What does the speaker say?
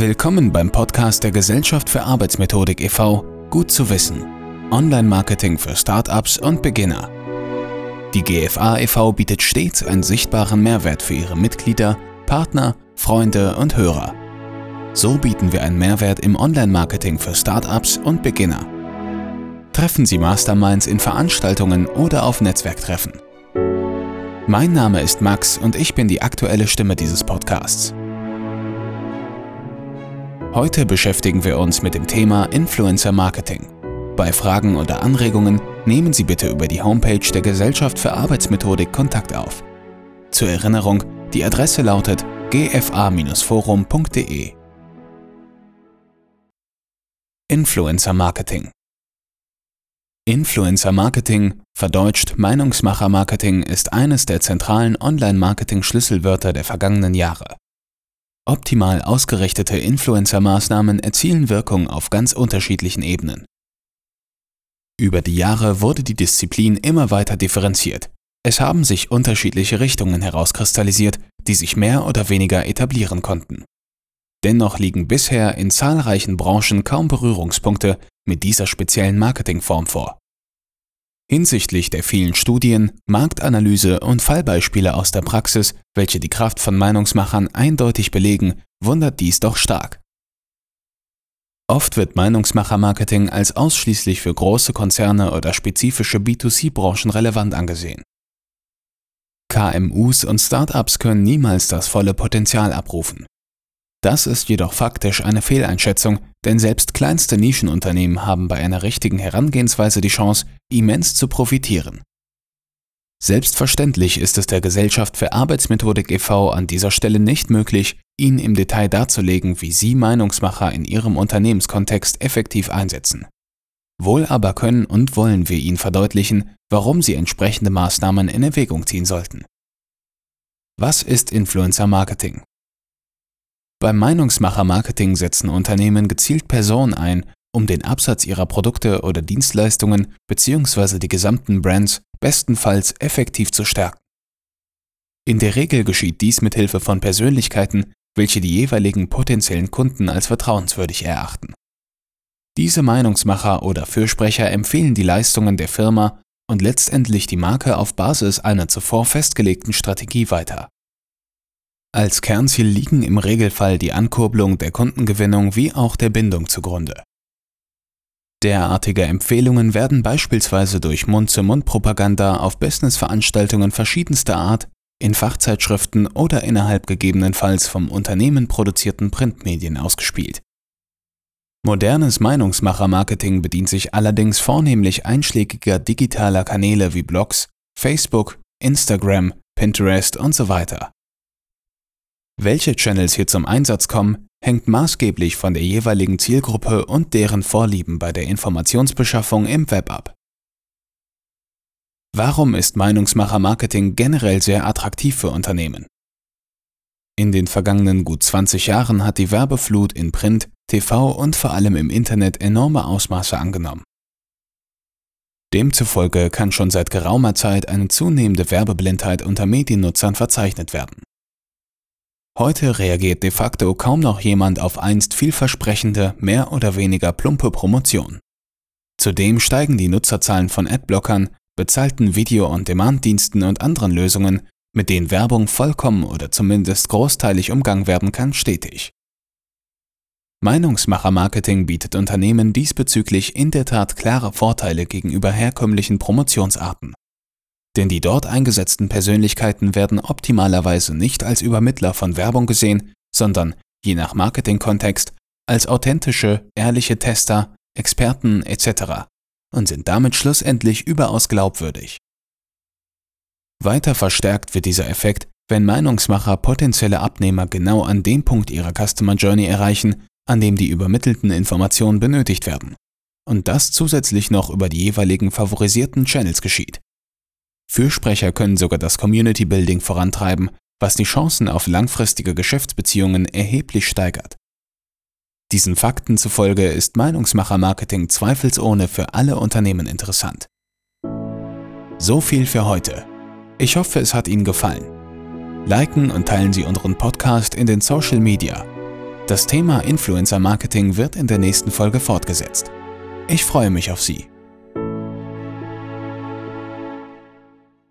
Willkommen beim Podcast der Gesellschaft für Arbeitsmethodik e.V. Gut zu wissen. Online-Marketing für Startups und Beginner. Die GFA e.V. bietet stets einen sichtbaren Mehrwert für ihre Mitglieder, Partner, Freunde und Hörer. So bieten wir einen Mehrwert im Online-Marketing für Startups und Beginner. Treffen Sie Masterminds in Veranstaltungen oder auf Netzwerktreffen. Mein Name ist Max und ich bin die aktuelle Stimme dieses Podcasts. Heute beschäftigen wir uns mit dem Thema Influencer Marketing. Bei Fragen oder Anregungen nehmen Sie bitte über die Homepage der Gesellschaft für Arbeitsmethodik Kontakt auf. Zur Erinnerung, die Adresse lautet gfa-forum.de. Influencer Marketing Influencer Marketing, verdeutscht Meinungsmacher Marketing, ist eines der zentralen Online-Marketing-Schlüsselwörter der vergangenen Jahre. Optimal ausgerichtete Influencer-Maßnahmen erzielen Wirkung auf ganz unterschiedlichen Ebenen. Über die Jahre wurde die Disziplin immer weiter differenziert. Es haben sich unterschiedliche Richtungen herauskristallisiert, die sich mehr oder weniger etablieren konnten. Dennoch liegen bisher in zahlreichen Branchen kaum Berührungspunkte mit dieser speziellen Marketingform vor. Hinsichtlich der vielen Studien, Marktanalyse und Fallbeispiele aus der Praxis, welche die Kraft von Meinungsmachern eindeutig belegen, wundert dies doch stark. Oft wird Meinungsmacher-Marketing als ausschließlich für große Konzerne oder spezifische B2C-Branchen relevant angesehen. KMUs und Startups können niemals das volle Potenzial abrufen. Das ist jedoch faktisch eine Fehleinschätzung, denn selbst kleinste Nischenunternehmen haben bei einer richtigen Herangehensweise die Chance, immens zu profitieren. Selbstverständlich ist es der Gesellschaft für Arbeitsmethodik e.V. an dieser Stelle nicht möglich, Ihnen im Detail darzulegen, wie Sie Meinungsmacher in Ihrem Unternehmenskontext effektiv einsetzen. Wohl aber können und wollen wir Ihnen verdeutlichen, warum Sie entsprechende Maßnahmen in Erwägung ziehen sollten. Was ist Influencer Marketing? Beim Meinungsmacher-Marketing setzen Unternehmen gezielt Personen ein, um den Absatz ihrer Produkte oder Dienstleistungen bzw. die gesamten Brands bestenfalls effektiv zu stärken. In der Regel geschieht dies mit Hilfe von Persönlichkeiten, welche die jeweiligen potenziellen Kunden als vertrauenswürdig erachten. Diese Meinungsmacher oder Fürsprecher empfehlen die Leistungen der Firma und letztendlich die Marke auf Basis einer zuvor festgelegten Strategie weiter. Als Kernziel liegen im Regelfall die Ankurbelung der Kundengewinnung wie auch der Bindung zugrunde. Derartige Empfehlungen werden beispielsweise durch Mund-zu-Mund-Propaganda auf Businessveranstaltungen verschiedenster Art, in Fachzeitschriften oder innerhalb gegebenenfalls vom Unternehmen produzierten Printmedien ausgespielt. Modernes Meinungsmacher-Marketing bedient sich allerdings vornehmlich einschlägiger digitaler Kanäle wie Blogs, Facebook, Instagram, Pinterest und so weiter. Welche Channels hier zum Einsatz kommen, hängt maßgeblich von der jeweiligen Zielgruppe und deren Vorlieben bei der Informationsbeschaffung im Web ab. Warum ist Meinungsmacher-Marketing generell sehr attraktiv für Unternehmen? In den vergangenen gut 20 Jahren hat die Werbeflut in Print, TV und vor allem im Internet enorme Ausmaße angenommen. Demzufolge kann schon seit geraumer Zeit eine zunehmende Werbeblindheit unter Mediennutzern verzeichnet werden. Heute reagiert de facto kaum noch jemand auf einst vielversprechende, mehr oder weniger plumpe Promotion. Zudem steigen die Nutzerzahlen von Adblockern, bezahlten Video-on-Demand-Diensten und anderen Lösungen, mit denen Werbung vollkommen oder zumindest großteilig umgangen werden kann, stetig. Meinungsmacher-Marketing bietet Unternehmen diesbezüglich in der Tat klare Vorteile gegenüber herkömmlichen Promotionsarten denn die dort eingesetzten Persönlichkeiten werden optimalerweise nicht als Übermittler von Werbung gesehen, sondern, je nach Marketingkontext, als authentische, ehrliche Tester, Experten etc. und sind damit schlussendlich überaus glaubwürdig. Weiter verstärkt wird dieser Effekt, wenn Meinungsmacher potenzielle Abnehmer genau an dem Punkt ihrer Customer Journey erreichen, an dem die übermittelten Informationen benötigt werden. Und das zusätzlich noch über die jeweiligen favorisierten Channels geschieht. Fürsprecher können sogar das Community Building vorantreiben, was die Chancen auf langfristige Geschäftsbeziehungen erheblich steigert. Diesen Fakten zufolge ist Meinungsmacher-Marketing zweifelsohne für alle Unternehmen interessant. So viel für heute. Ich hoffe, es hat Ihnen gefallen. Liken und teilen Sie unseren Podcast in den Social Media. Das Thema Influencer Marketing wird in der nächsten Folge fortgesetzt. Ich freue mich auf Sie.